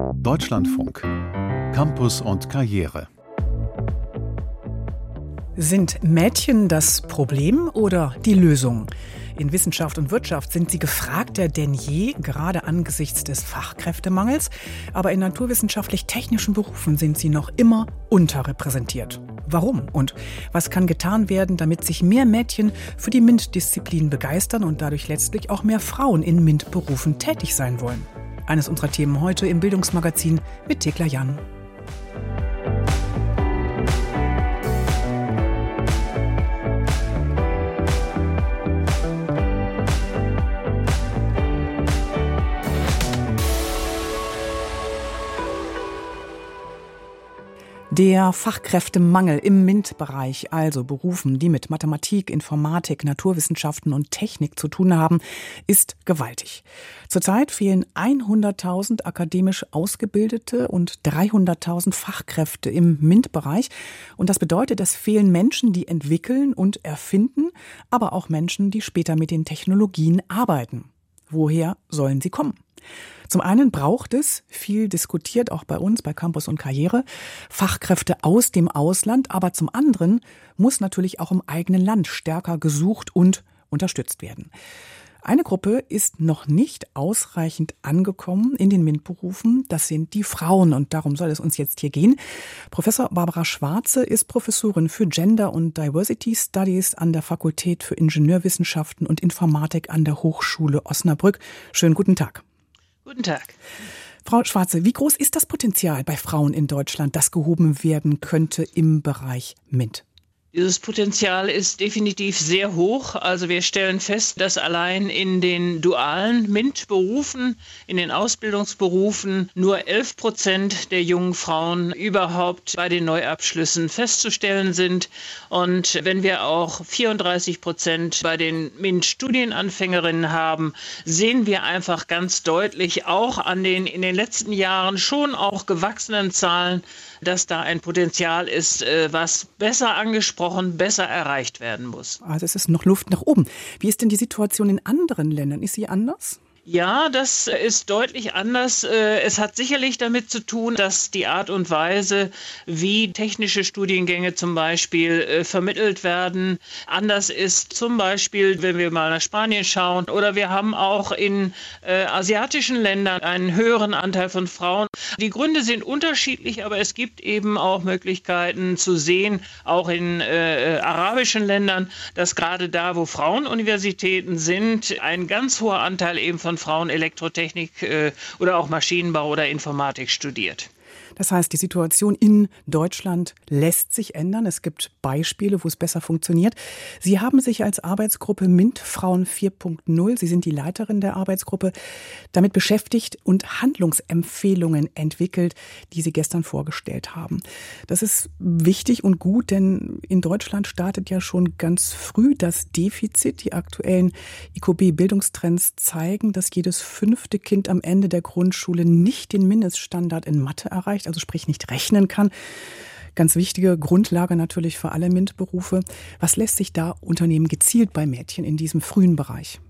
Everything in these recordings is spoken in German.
Deutschlandfunk Campus und Karriere Sind Mädchen das Problem oder die Lösung? In Wissenschaft und Wirtschaft sind sie gefragter denn je, gerade angesichts des Fachkräftemangels. Aber in naturwissenschaftlich-technischen Berufen sind sie noch immer unterrepräsentiert. Warum und was kann getan werden, damit sich mehr Mädchen für die MINT-Disziplin begeistern und dadurch letztlich auch mehr Frauen in MINT-Berufen tätig sein wollen? Eines unserer Themen heute im Bildungsmagazin mit Thekla Jan. Der Fachkräftemangel im MINT-Bereich, also Berufen, die mit Mathematik, Informatik, Naturwissenschaften und Technik zu tun haben, ist gewaltig. Zurzeit fehlen 100.000 akademisch Ausgebildete und 300.000 Fachkräfte im MINT-Bereich. Und das bedeutet, es fehlen Menschen, die entwickeln und erfinden, aber auch Menschen, die später mit den Technologien arbeiten. Woher sollen sie kommen? Zum einen braucht es, viel diskutiert auch bei uns bei Campus und Karriere, Fachkräfte aus dem Ausland, aber zum anderen muss natürlich auch im eigenen Land stärker gesucht und unterstützt werden. Eine Gruppe ist noch nicht ausreichend angekommen in den MINT-Berufen. Das sind die Frauen und darum soll es uns jetzt hier gehen. Professor Barbara Schwarze ist Professorin für Gender und Diversity Studies an der Fakultät für Ingenieurwissenschaften und Informatik an der Hochschule Osnabrück. Schönen guten Tag. Guten Tag. Frau Schwarze, wie groß ist das Potenzial bei Frauen in Deutschland, das gehoben werden könnte im Bereich MINT? Dieses Potenzial ist definitiv sehr hoch. Also wir stellen fest, dass allein in den dualen MINT-Berufen, in den Ausbildungsberufen nur 11 Prozent der jungen Frauen überhaupt bei den Neuabschlüssen festzustellen sind. Und wenn wir auch 34 Prozent bei den MINT-Studienanfängerinnen haben, sehen wir einfach ganz deutlich auch an den in den letzten Jahren schon auch gewachsenen Zahlen, dass da ein Potenzial ist, äh, was besser angesprochen, besser erreicht werden muss. Also es ist noch Luft nach oben. Wie ist denn die Situation in anderen Ländern? Ist sie anders? Ja, das ist deutlich anders. Äh, es hat sicherlich damit zu tun, dass die Art und Weise, wie technische Studiengänge zum Beispiel äh, vermittelt werden, anders ist. Zum Beispiel, wenn wir mal nach Spanien schauen, oder wir haben auch in äh, asiatischen Ländern einen höheren Anteil von Frauen. Die Gründe sind unterschiedlich, aber es gibt eben auch Möglichkeiten zu sehen, auch in arabischen Ländern, dass gerade da, wo Frauenuniversitäten sind, ein ganz hoher Anteil eben von von Frauen Elektrotechnik äh, oder auch Maschinenbau oder Informatik studiert. Das heißt, die Situation in Deutschland lässt sich ändern. Es gibt Beispiele, wo es besser funktioniert. Sie haben sich als Arbeitsgruppe MINT Frauen 4.0, Sie sind die Leiterin der Arbeitsgruppe, damit beschäftigt und Handlungsempfehlungen entwickelt, die Sie gestern vorgestellt haben. Das ist wichtig und gut, denn in Deutschland startet ja schon ganz früh das Defizit. Die aktuellen IQB-Bildungstrends zeigen, dass jedes fünfte Kind am Ende der Grundschule nicht den Mindeststandard in Mathe erreicht also sprich nicht rechnen kann. Ganz wichtige Grundlage natürlich für alle MINT-Berufe. Was lässt sich da unternehmen gezielt bei Mädchen in diesem frühen Bereich?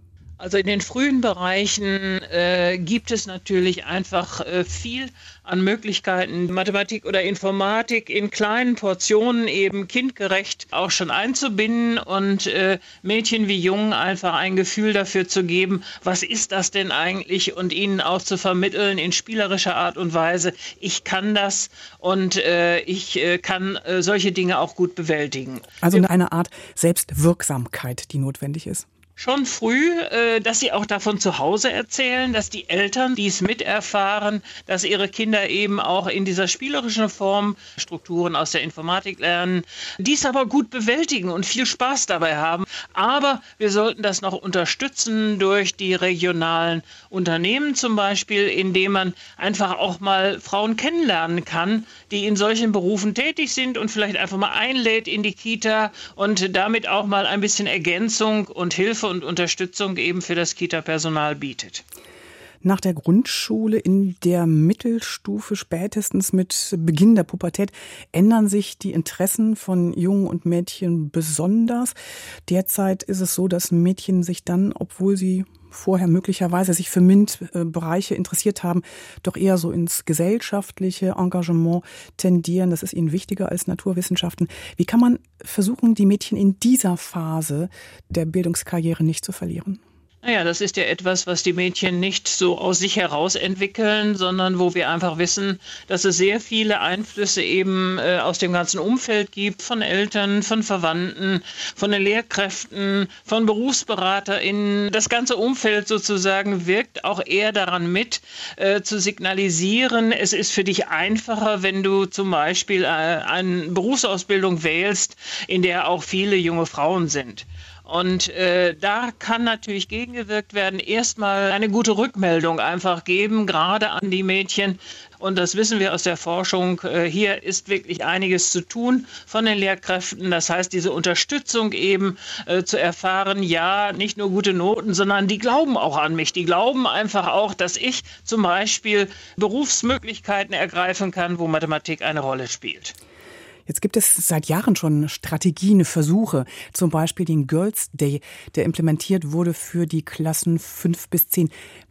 Also in den frühen Bereichen äh, gibt es natürlich einfach äh, viel an Möglichkeiten, Mathematik oder Informatik in kleinen Portionen eben kindgerecht auch schon einzubinden und äh, Mädchen wie Jungen einfach ein Gefühl dafür zu geben, was ist das denn eigentlich und ihnen auch zu vermitteln in spielerischer Art und Weise, ich kann das und äh, ich äh, kann äh, solche Dinge auch gut bewältigen. Also eine Art Selbstwirksamkeit, die notwendig ist schon früh, äh, dass sie auch davon zu Hause erzählen, dass die Eltern dies miterfahren, dass ihre Kinder eben auch in dieser spielerischen Form Strukturen aus der Informatik lernen, dies aber gut bewältigen und viel Spaß dabei haben. Aber wir sollten das noch unterstützen durch die regionalen Unternehmen zum Beispiel, indem man einfach auch mal Frauen kennenlernen kann, die in solchen Berufen tätig sind und vielleicht einfach mal einlädt in die Kita und damit auch mal ein bisschen Ergänzung und Hilfe und Unterstützung eben für das Kita-Personal bietet. Nach der Grundschule in der Mittelstufe, spätestens mit Beginn der Pubertät, ändern sich die Interessen von Jungen und Mädchen besonders. Derzeit ist es so, dass Mädchen sich dann, obwohl sie vorher möglicherweise sich für MINT-Bereiche interessiert haben, doch eher so ins gesellschaftliche Engagement tendieren. Das ist ihnen wichtiger als Naturwissenschaften. Wie kann man versuchen, die Mädchen in dieser Phase der Bildungskarriere nicht zu verlieren? Naja, das ist ja etwas, was die Mädchen nicht so aus sich heraus entwickeln, sondern wo wir einfach wissen, dass es sehr viele Einflüsse eben äh, aus dem ganzen Umfeld gibt, von Eltern, von Verwandten, von den Lehrkräften, von BerufsberaterInnen. Das ganze Umfeld sozusagen wirkt auch eher daran mit, äh, zu signalisieren, es ist für dich einfacher, wenn du zum Beispiel äh, eine Berufsausbildung wählst, in der auch viele junge Frauen sind. Und äh, da kann natürlich gegengewirkt werden. Erstmal eine gute Rückmeldung einfach geben, gerade an die Mädchen. Und das wissen wir aus der Forschung. Äh, hier ist wirklich einiges zu tun von den Lehrkräften. Das heißt, diese Unterstützung eben äh, zu erfahren, ja, nicht nur gute Noten, sondern die glauben auch an mich. Die glauben einfach auch, dass ich zum Beispiel Berufsmöglichkeiten ergreifen kann, wo Mathematik eine Rolle spielt. Jetzt gibt es seit Jahren schon Strategien, Versuche, zum Beispiel den Girls Day, der implementiert wurde für die Klassen fünf bis zehn.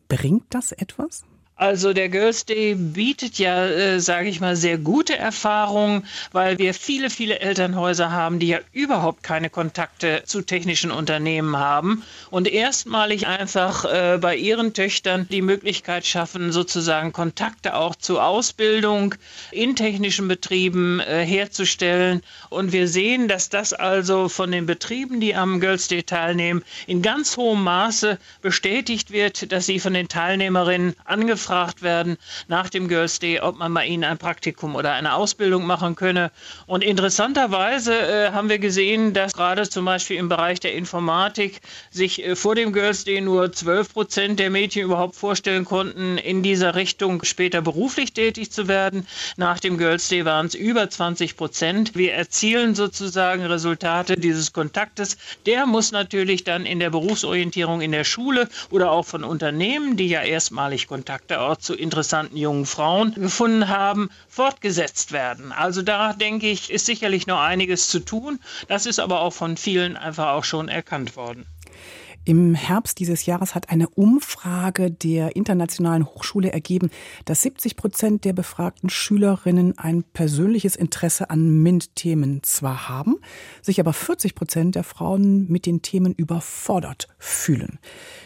Bringt das etwas? Also der Girls Day bietet ja, äh, sage ich mal, sehr gute Erfahrungen, weil wir viele, viele Elternhäuser haben, die ja überhaupt keine Kontakte zu technischen Unternehmen haben und erstmalig einfach äh, bei ihren Töchtern die Möglichkeit schaffen, sozusagen Kontakte auch zur Ausbildung in technischen Betrieben äh, herzustellen. Und wir sehen, dass das also von den Betrieben, die am Girls Day teilnehmen, in ganz hohem Maße bestätigt wird, dass sie von den Teilnehmerinnen angefragt angefragt werden nach dem Girls Day, ob man bei ihnen ein Praktikum oder eine Ausbildung machen könne. Und interessanterweise äh, haben wir gesehen, dass gerade zum Beispiel im Bereich der Informatik sich äh, vor dem Girls Day nur 12 Prozent der Mädchen überhaupt vorstellen konnten, in dieser Richtung später beruflich tätig zu werden. Nach dem Girls Day waren es über 20 Prozent. Wir erzielen sozusagen Resultate dieses Kontaktes. Der muss natürlich dann in der Berufsorientierung in der Schule oder auch von Unternehmen, die ja erstmalig Kontakte auch zu interessanten jungen Frauen gefunden haben, fortgesetzt werden. Also da denke ich, ist sicherlich noch einiges zu tun. Das ist aber auch von vielen einfach auch schon erkannt worden. Im Herbst dieses Jahres hat eine Umfrage der Internationalen Hochschule ergeben, dass 70 Prozent der befragten Schülerinnen ein persönliches Interesse an MINT-Themen zwar haben, sich aber 40 Prozent der Frauen mit den Themen überfordert fühlen.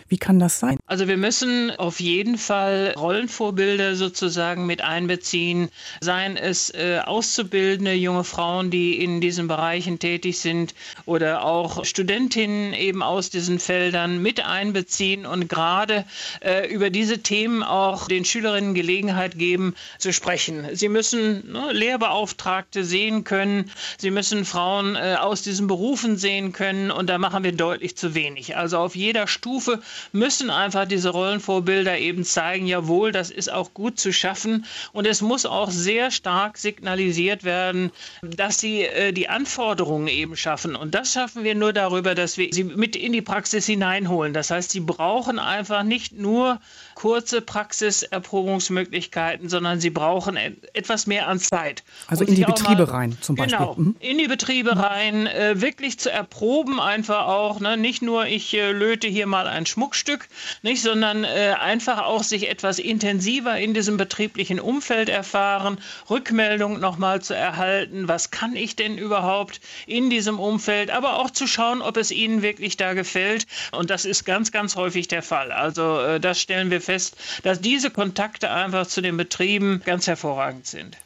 Wie kann das sein? Also wir müssen auf jeden Fall Rollenvorbilder sozusagen mit einbeziehen, seien es äh, auszubildende junge Frauen, die in diesen Bereichen tätig sind oder auch Studentinnen eben aus diesen Feldern mit einbeziehen und gerade äh, über diese Themen auch den Schülerinnen Gelegenheit geben zu sprechen. Sie müssen ne, Lehrbeauftragte sehen können, sie müssen Frauen äh, aus diesen Berufen sehen können und da machen wir deutlich zu wenig. Also auf jeder Stufe müssen einfach diese Rollenvorbilder eben zeigen, jawohl, das ist auch gut zu schaffen. Und es muss auch sehr stark signalisiert werden, dass sie äh, die Anforderungen eben schaffen. Und das schaffen wir nur darüber, dass wir sie mit in die Praxis hineinholen. Das heißt, sie brauchen einfach nicht nur kurze Praxiserprobungsmöglichkeiten, sondern sie brauchen etwas mehr an Zeit. Also in die Betriebe mal, rein zum Beispiel. Genau, mhm. in die Betriebe rein, äh, wirklich zu erproben einfach auch. Ne? Nicht nur, ich äh, löte hier mal ein Schmuckstück, nicht, sondern äh, einfach auch sich etwas intensiver in diesem betrieblichen Umfeld erfahren, Rückmeldung nochmal zu erhalten, was kann ich denn überhaupt in diesem Umfeld, aber auch zu schauen, ob es ihnen wirklich da gefällt. Und das ist ganz, ganz häufig der Fall. Also äh, das stellen wir fest, dass diese Kontakte einfach zu den Betrieben ganz hervorragend sind.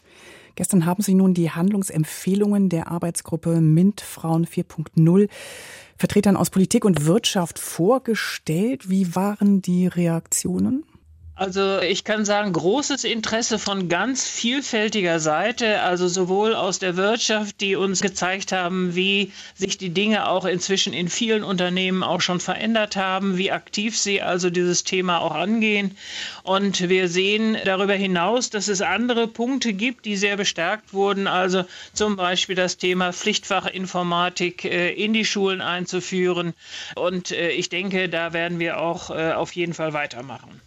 Gestern haben Sie nun die Handlungsempfehlungen der Arbeitsgruppe MINT Frauen 4.0 Vertretern aus Politik und Wirtschaft vorgestellt. Wie waren die Reaktionen? Also ich kann sagen, großes Interesse von ganz vielfältiger Seite, also sowohl aus der Wirtschaft, die uns gezeigt haben, wie sich die Dinge auch inzwischen in vielen Unternehmen auch schon verändert haben, wie aktiv sie also dieses Thema auch angehen. Und wir sehen darüber hinaus, dass es andere Punkte gibt, die sehr bestärkt wurden, also zum Beispiel das Thema Pflichtfachinformatik äh, in die Schulen einzuführen. Und äh, ich denke, da werden wir auch äh, auf jeden Fall weitermachen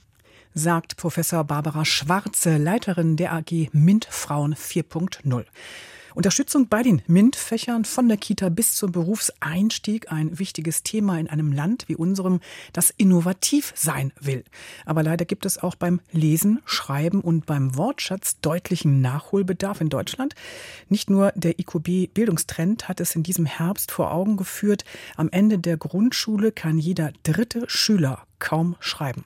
sagt Professor Barbara Schwarze, Leiterin der AG MINT Frauen 4.0. Unterstützung bei den MINT-Fächern von der Kita bis zum Berufseinstieg ein wichtiges Thema in einem Land wie unserem, das innovativ sein will. Aber leider gibt es auch beim Lesen, Schreiben und beim Wortschatz deutlichen Nachholbedarf in Deutschland. Nicht nur der IQB Bildungstrend hat es in diesem Herbst vor Augen geführt. Am Ende der Grundschule kann jeder dritte Schüler kaum schreiben.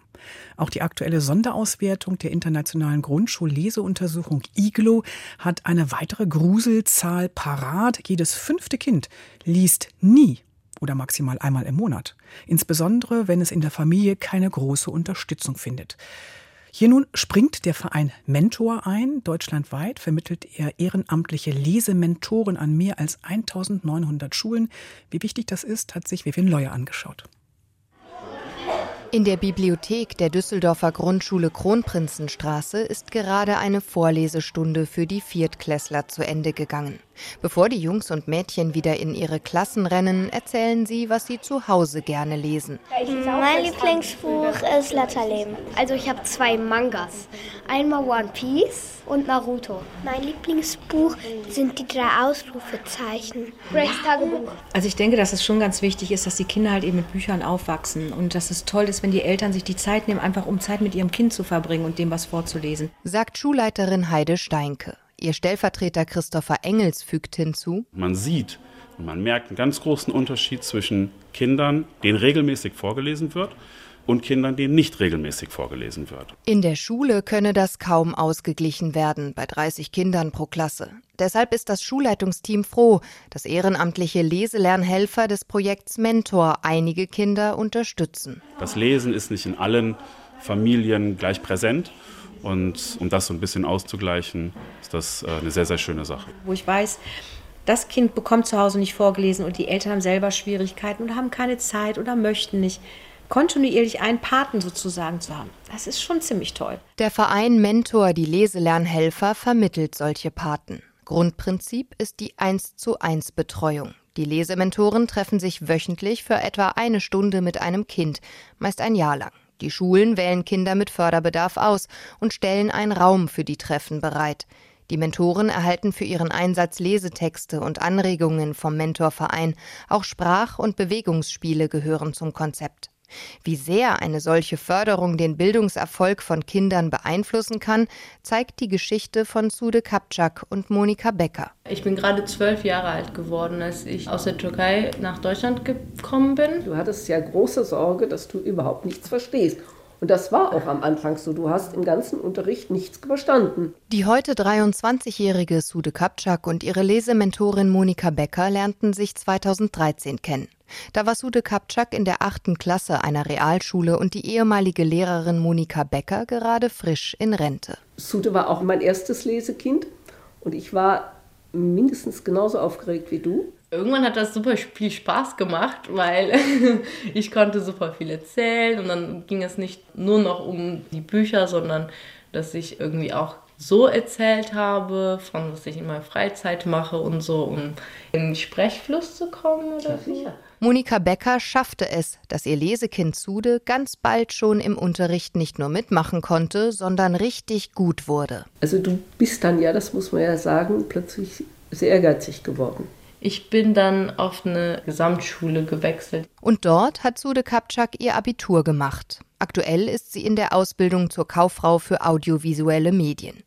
Auch die aktuelle Sonderauswertung der internationalen Grundschulleseuntersuchung IGLO hat eine weitere Gruselzahl parat. Jedes fünfte Kind liest nie oder maximal einmal im Monat. Insbesondere, wenn es in der Familie keine große Unterstützung findet. Hier nun springt der Verein Mentor ein. Deutschlandweit vermittelt er ehrenamtliche Lesementoren an mehr als 1900 Schulen. Wie wichtig das ist, hat sich Vivian Leuer angeschaut. In der Bibliothek der Düsseldorfer Grundschule Kronprinzenstraße ist gerade eine Vorlesestunde für die Viertklässler zu Ende gegangen. Bevor die Jungs und Mädchen wieder in ihre Klassen rennen, erzählen sie, was sie zu Hause gerne lesen. Mein Lieblingsbuch ist Letterleben. Also ich habe zwei Mangas. Einmal One Piece und Naruto. Mein Lieblingsbuch sind die drei Ausrufezeichen. Grace Tagebuch. Also ich denke, dass es schon ganz wichtig ist, dass die Kinder halt eben mit Büchern aufwachsen und dass es toll ist, wenn die Eltern sich die Zeit nehmen, einfach um Zeit mit ihrem Kind zu verbringen und dem was vorzulesen. Sagt Schulleiterin Heide Steinke. Ihr Stellvertreter Christopher Engels fügt hinzu. Man sieht und man merkt einen ganz großen Unterschied zwischen Kindern, denen regelmäßig vorgelesen wird, und Kindern, denen nicht regelmäßig vorgelesen wird. In der Schule könne das kaum ausgeglichen werden bei 30 Kindern pro Klasse. Deshalb ist das Schulleitungsteam froh, dass ehrenamtliche Leselernhelfer des Projekts Mentor einige Kinder unterstützen. Das Lesen ist nicht in allen Familien gleich präsent. Und um das so ein bisschen auszugleichen, ist das äh, eine sehr, sehr schöne Sache. Wo ich weiß, das Kind bekommt zu Hause nicht vorgelesen und die Eltern haben selber Schwierigkeiten oder haben keine Zeit oder möchten nicht kontinuierlich einen Paten sozusagen zu haben. Das ist schon ziemlich toll. Der Verein Mentor, die Leselernhelfer, vermittelt solche Paten. Grundprinzip ist die 1 zu 1 Betreuung. Die Lesementoren treffen sich wöchentlich für etwa eine Stunde mit einem Kind, meist ein Jahr lang. Die Schulen wählen Kinder mit Förderbedarf aus und stellen einen Raum für die Treffen bereit. Die Mentoren erhalten für ihren Einsatz Lesetexte und Anregungen vom Mentorverein. Auch Sprach- und Bewegungsspiele gehören zum Konzept. Wie sehr eine solche Förderung den Bildungserfolg von Kindern beeinflussen kann, zeigt die Geschichte von Sude Kapczak und Monika Becker. Ich bin gerade zwölf Jahre alt geworden, als ich aus der Türkei nach Deutschland gekommen bin. Du hattest ja große Sorge, dass du überhaupt nichts verstehst. Und das war auch am Anfang so. Du hast im ganzen Unterricht nichts verstanden. Die heute 23-jährige Sude Kapczak und ihre Lesementorin Monika Becker lernten sich 2013 kennen. Da war Sude Kapczak in der achten Klasse einer Realschule und die ehemalige Lehrerin Monika Becker gerade frisch in Rente. Sude war auch mein erstes Lesekind und ich war mindestens genauso aufgeregt wie du. Irgendwann hat das super viel Spaß gemacht, weil ich konnte super viel erzählen und dann ging es nicht nur noch um die Bücher, sondern dass ich irgendwie auch so erzählt habe, von was ich in meiner Freizeit mache und so, um in den Sprechfluss zu kommen oder so. Monika Becker schaffte es, dass ihr Lesekind Sude ganz bald schon im Unterricht nicht nur mitmachen konnte, sondern richtig gut wurde. Also du bist dann ja, das muss man ja sagen, plötzlich sehr ehrgeizig geworden. Ich bin dann auf eine Gesamtschule gewechselt. Und dort hat Sude Kapczak ihr Abitur gemacht. Aktuell ist sie in der Ausbildung zur Kauffrau für audiovisuelle Medien.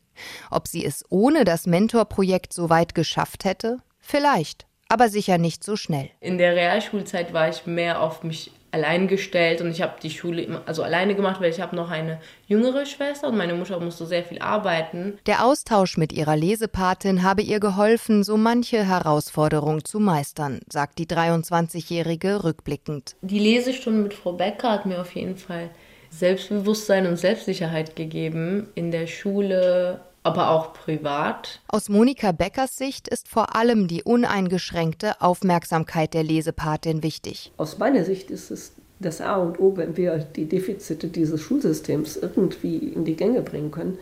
Ob sie es ohne das Mentorprojekt so weit geschafft hätte? Vielleicht, aber sicher nicht so schnell. In der Realschulzeit war ich mehr auf mich allein gestellt und ich habe die Schule immer, also alleine gemacht, weil ich habe noch eine jüngere Schwester und meine Mutter musste sehr viel arbeiten. Der Austausch mit ihrer Lesepatin habe ihr geholfen, so manche Herausforderung zu meistern, sagt die 23-Jährige rückblickend. Die Lesestunde mit Frau Becker hat mir auf jeden Fall Selbstbewusstsein und Selbstsicherheit gegeben. In der Schule aber auch privat. Aus Monika Beckers Sicht ist vor allem die uneingeschränkte Aufmerksamkeit der Lesepatin wichtig. Aus meiner Sicht ist es das A und O, wenn wir die Defizite dieses Schulsystems irgendwie in die Gänge bringen können.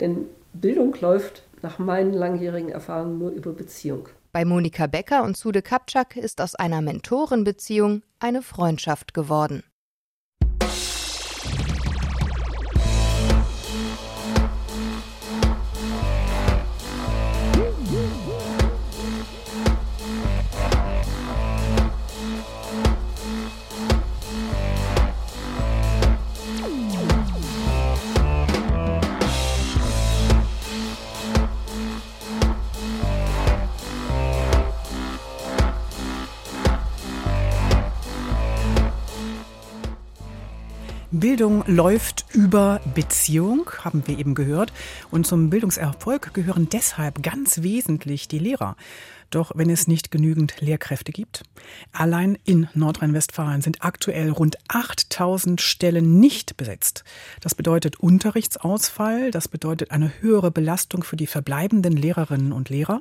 Denn Bildung läuft nach meinen langjährigen Erfahrungen nur über Beziehung. Bei Monika Becker und Sude Kapczak ist aus einer Mentorenbeziehung eine Freundschaft geworden. Bildung läuft über Beziehung, haben wir eben gehört. Und zum Bildungserfolg gehören deshalb ganz wesentlich die Lehrer. Doch wenn es nicht genügend Lehrkräfte gibt, allein in Nordrhein-Westfalen sind aktuell rund 8000 Stellen nicht besetzt. Das bedeutet Unterrichtsausfall, das bedeutet eine höhere Belastung für die verbleibenden Lehrerinnen und Lehrer.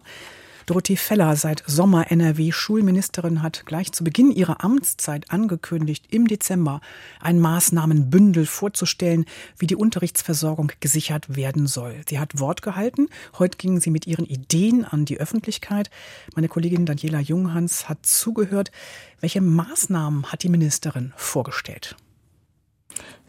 Dorothee Feller, seit Sommer NRW-Schulministerin, hat gleich zu Beginn ihrer Amtszeit angekündigt, im Dezember ein Maßnahmenbündel vorzustellen, wie die Unterrichtsversorgung gesichert werden soll. Sie hat Wort gehalten. Heute gingen sie mit ihren Ideen an die Öffentlichkeit. Meine Kollegin Daniela Junghans hat zugehört. Welche Maßnahmen hat die Ministerin vorgestellt?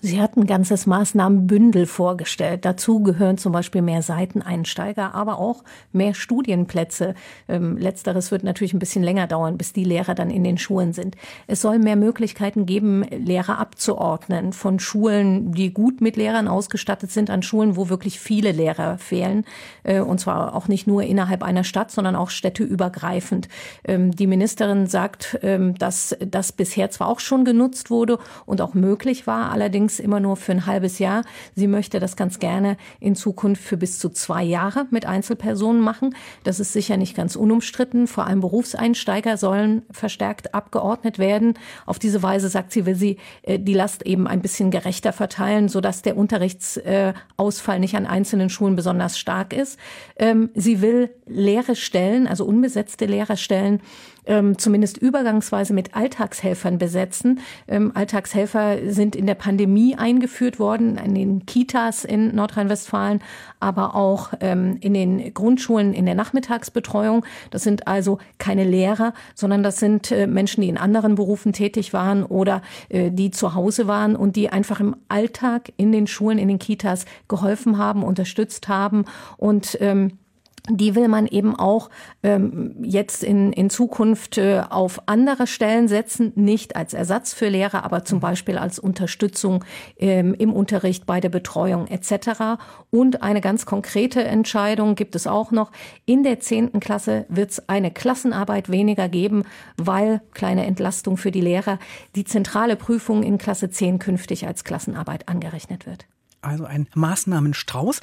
Sie hat ein ganzes Maßnahmenbündel vorgestellt. Dazu gehören zum Beispiel mehr Seiteneinsteiger, aber auch mehr Studienplätze. Ähm, letzteres wird natürlich ein bisschen länger dauern, bis die Lehrer dann in den Schulen sind. Es soll mehr Möglichkeiten geben, Lehrer abzuordnen von Schulen, die gut mit Lehrern ausgestattet sind, an Schulen, wo wirklich viele Lehrer fehlen. Äh, und zwar auch nicht nur innerhalb einer Stadt, sondern auch städteübergreifend. Ähm, die Ministerin sagt, ähm, dass das bisher zwar auch schon genutzt wurde und auch möglich war, allerdings allerdings immer nur für ein halbes Jahr. Sie möchte das ganz gerne in Zukunft für bis zu zwei Jahre mit Einzelpersonen machen. Das ist sicher nicht ganz unumstritten. Vor allem Berufseinsteiger sollen verstärkt abgeordnet werden. Auf diese Weise, sagt sie, will sie äh, die Last eben ein bisschen gerechter verteilen, sodass der Unterrichtsausfall nicht an einzelnen Schulen besonders stark ist. Ähm, sie will leere Stellen, also unbesetzte Lehrerstellen, ähm, zumindest übergangsweise mit Alltagshelfern besetzen. Ähm, Alltagshelfer sind in der Pandemie eingeführt worden, in den Kitas in Nordrhein-Westfalen, aber auch ähm, in den Grundschulen in der Nachmittagsbetreuung. Das sind also keine Lehrer, sondern das sind äh, Menschen, die in anderen Berufen tätig waren oder äh, die zu Hause waren und die einfach im Alltag in den Schulen, in den Kitas geholfen haben, unterstützt haben und ähm, die will man eben auch ähm, jetzt in, in Zukunft äh, auf andere Stellen setzen, nicht als Ersatz für Lehrer, aber zum Beispiel als Unterstützung ähm, im Unterricht, bei der Betreuung etc. Und eine ganz konkrete Entscheidung gibt es auch noch. In der zehnten Klasse wird es eine Klassenarbeit weniger geben, weil, kleine Entlastung für die Lehrer, die zentrale Prüfung in Klasse 10 künftig als Klassenarbeit angerechnet wird also ein Maßnahmenstrauß.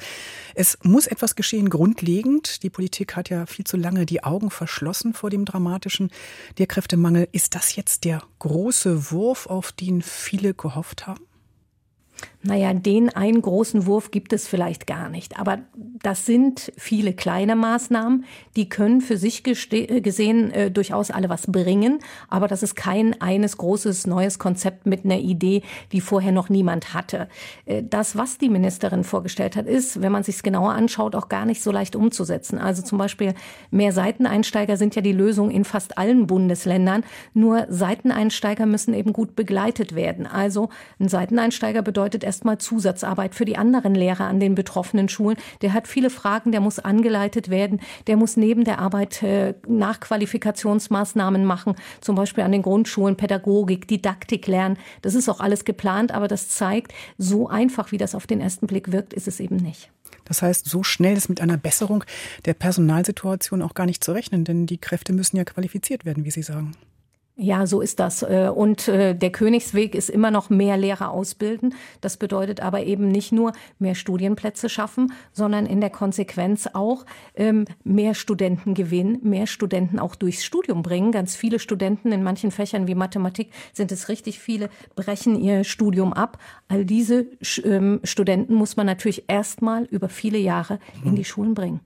Es muss etwas geschehen, grundlegend. Die Politik hat ja viel zu lange die Augen verschlossen vor dem dramatischen Lehrkräftemangel. Ist das jetzt der große Wurf, auf den viele gehofft haben? Naja, den einen großen Wurf gibt es vielleicht gar nicht. Aber das sind viele kleine Maßnahmen, die können für sich gesehen äh, durchaus alle was bringen. Aber das ist kein eines großes neues Konzept mit einer Idee, die vorher noch niemand hatte. Äh, das, was die Ministerin vorgestellt hat, ist, wenn man sich es genauer anschaut, auch gar nicht so leicht umzusetzen. Also zum Beispiel mehr Seiteneinsteiger sind ja die Lösung in fast allen Bundesländern. Nur Seiteneinsteiger müssen eben gut begleitet werden. Also ein Seiteneinsteiger bedeutet erstmal Zusatzarbeit für die anderen Lehrer an den betroffenen Schulen. Der hat viele Fragen, der muss angeleitet werden, der muss neben der Arbeit äh, Nachqualifikationsmaßnahmen machen, zum Beispiel an den Grundschulen, Pädagogik, Didaktik lernen. Das ist auch alles geplant, aber das zeigt, so einfach wie das auf den ersten Blick wirkt, ist es eben nicht. Das heißt, so schnell ist mit einer Besserung der Personalsituation auch gar nicht zu rechnen, denn die Kräfte müssen ja qualifiziert werden, wie Sie sagen. Ja, so ist das. Äh, und äh, der Königsweg ist immer noch mehr Lehrer ausbilden. Das bedeutet aber eben nicht nur mehr Studienplätze schaffen, sondern in der Konsequenz auch ähm, mehr Studenten gewinnen, mehr Studenten auch durchs Studium bringen. Ganz viele Studenten in manchen Fächern wie Mathematik sind es richtig viele, brechen ihr Studium ab. All diese ähm, Studenten muss man natürlich erstmal über viele Jahre in die Schulen bringen.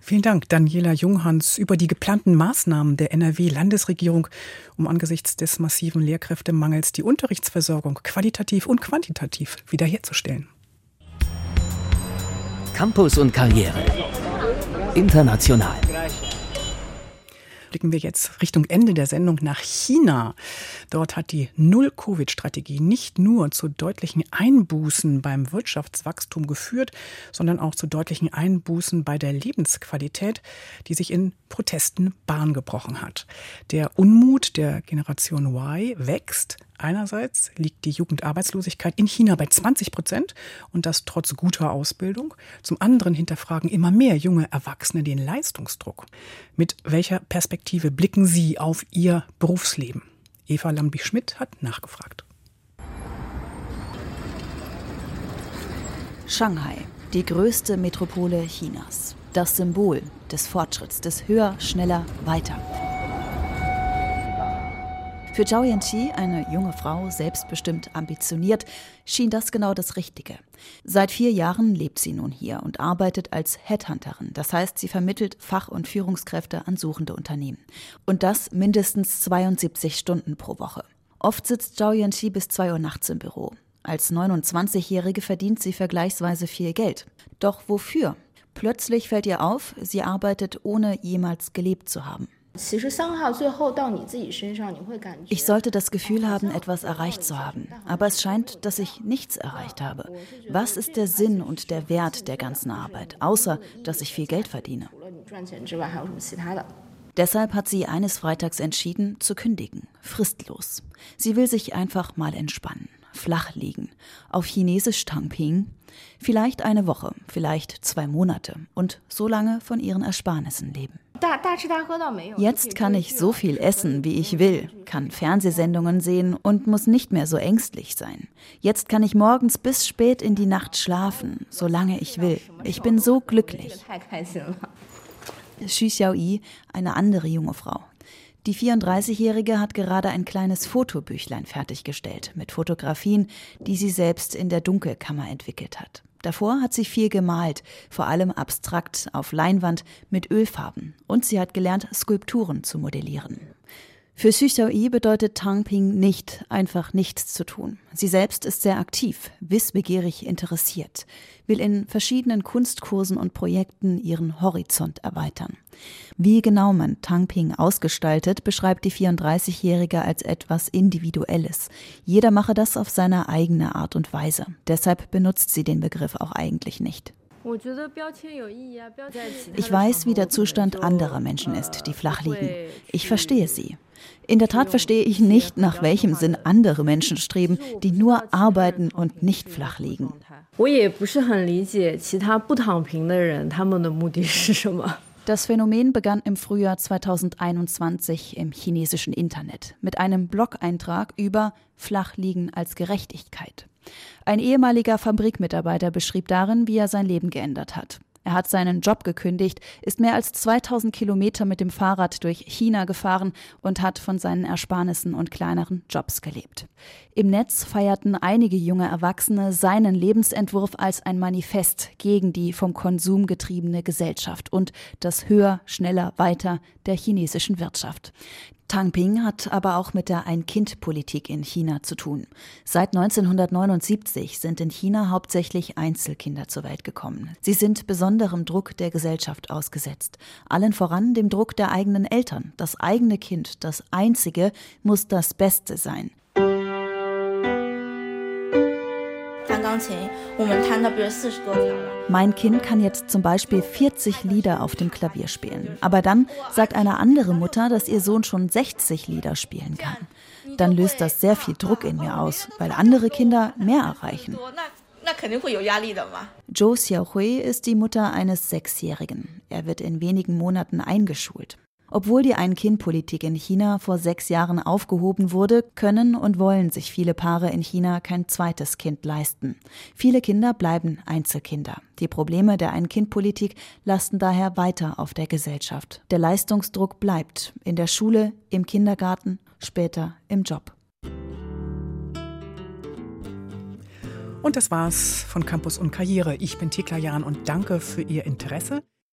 Vielen Dank, Daniela Junghans, über die geplanten Maßnahmen der NRW-Landesregierung, um angesichts des massiven Lehrkräftemangels die Unterrichtsversorgung qualitativ und quantitativ wiederherzustellen. Campus und Karriere. International blicken wir jetzt Richtung Ende der Sendung nach China. Dort hat die Null-Covid-Strategie nicht nur zu deutlichen Einbußen beim Wirtschaftswachstum geführt, sondern auch zu deutlichen Einbußen bei der Lebensqualität, die sich in Protesten Bahn gebrochen hat. Der Unmut der Generation Y wächst, Einerseits liegt die Jugendarbeitslosigkeit in China bei 20 Prozent und das trotz guter Ausbildung. Zum anderen hinterfragen immer mehr junge Erwachsene den Leistungsdruck. Mit welcher Perspektive blicken Sie auf Ihr Berufsleben? Eva Lambich-Schmidt hat nachgefragt. Shanghai, die größte Metropole Chinas. Das Symbol des Fortschritts, des Höher, Schneller, Weiter. Für Zhao Yanqi, eine junge Frau, selbstbestimmt ambitioniert, schien das genau das Richtige. Seit vier Jahren lebt sie nun hier und arbeitet als Headhunterin. Das heißt, sie vermittelt Fach- und Führungskräfte an suchende Unternehmen. Und das mindestens 72 Stunden pro Woche. Oft sitzt Zhao Yanqi bis 2 Uhr nachts im Büro. Als 29-Jährige verdient sie vergleichsweise viel Geld. Doch wofür? Plötzlich fällt ihr auf, sie arbeitet ohne jemals gelebt zu haben. Ich sollte das Gefühl haben, etwas erreicht zu haben. Aber es scheint, dass ich nichts erreicht habe. Was ist der Sinn und der Wert der ganzen Arbeit, außer dass ich viel Geld verdiene? Deshalb hat sie eines Freitags entschieden, zu kündigen, fristlos. Sie will sich einfach mal entspannen, flach liegen, auf Chinesisch Tangping, vielleicht eine Woche, vielleicht zwei Monate und so lange von ihren Ersparnissen leben. Jetzt kann ich so viel essen, wie ich will, kann Fernsehsendungen sehen und muss nicht mehr so ängstlich sein. Jetzt kann ich morgens bis spät in die Nacht schlafen, solange ich will. Ich bin so glücklich. Xu Xiaoyi, eine andere junge Frau. Die 34-Jährige hat gerade ein kleines Fotobüchlein fertiggestellt mit Fotografien, die sie selbst in der Dunkelkammer entwickelt hat. Davor hat sie viel gemalt, vor allem abstrakt auf Leinwand mit Ölfarben. Und sie hat gelernt, Skulpturen zu modellieren. Für Xu Xiaoyi bedeutet Tangping nicht, einfach nichts zu tun. Sie selbst ist sehr aktiv, wissbegierig interessiert, will in verschiedenen Kunstkursen und Projekten ihren Horizont erweitern. Wie genau man Tangping ausgestaltet, beschreibt die 34-Jährige als etwas Individuelles. Jeder mache das auf seine eigene Art und Weise. Deshalb benutzt sie den Begriff auch eigentlich nicht. Ich weiß, wie der Zustand anderer Menschen ist, die flach liegen. Ich verstehe sie. In der Tat verstehe ich nicht, nach welchem Sinn andere Menschen streben, die nur arbeiten und nicht flach liegen. Das Phänomen begann im Frühjahr 2021 im chinesischen Internet mit einem Blog-Eintrag über Flachliegen als Gerechtigkeit. Ein ehemaliger Fabrikmitarbeiter beschrieb darin, wie er sein Leben geändert hat. Er hat seinen Job gekündigt, ist mehr als 2000 Kilometer mit dem Fahrrad durch China gefahren und hat von seinen Ersparnissen und kleineren Jobs gelebt. Im Netz feierten einige junge Erwachsene seinen Lebensentwurf als ein Manifest gegen die vom Konsum getriebene Gesellschaft und das Höher, Schneller, Weiter der chinesischen Wirtschaft. Tangping hat aber auch mit der Ein-Kind-Politik in China zu tun. Seit 1979 sind in China hauptsächlich Einzelkinder zur Welt gekommen. Sie sind besonderem Druck der Gesellschaft ausgesetzt. Allen voran dem Druck der eigenen Eltern. Das eigene Kind, das einzige, muss das Beste sein. Mein Kind kann jetzt zum Beispiel 40 Lieder auf dem Klavier spielen. Aber dann sagt eine andere Mutter, dass ihr Sohn schon 60 Lieder spielen kann. Dann löst das sehr viel Druck in mir aus, weil andere Kinder mehr erreichen. Zhou Xiaohui ist die Mutter eines Sechsjährigen. Er wird in wenigen Monaten eingeschult. Obwohl die Ein-Kind-Politik in China vor sechs Jahren aufgehoben wurde, können und wollen sich viele Paare in China kein zweites Kind leisten. Viele Kinder bleiben Einzelkinder. Die Probleme der Ein-Kind-Politik lasten daher weiter auf der Gesellschaft. Der Leistungsdruck bleibt in der Schule, im Kindergarten, später im Job. Und das war's von Campus und Karriere. Ich bin Thekla Jahn und danke für Ihr Interesse.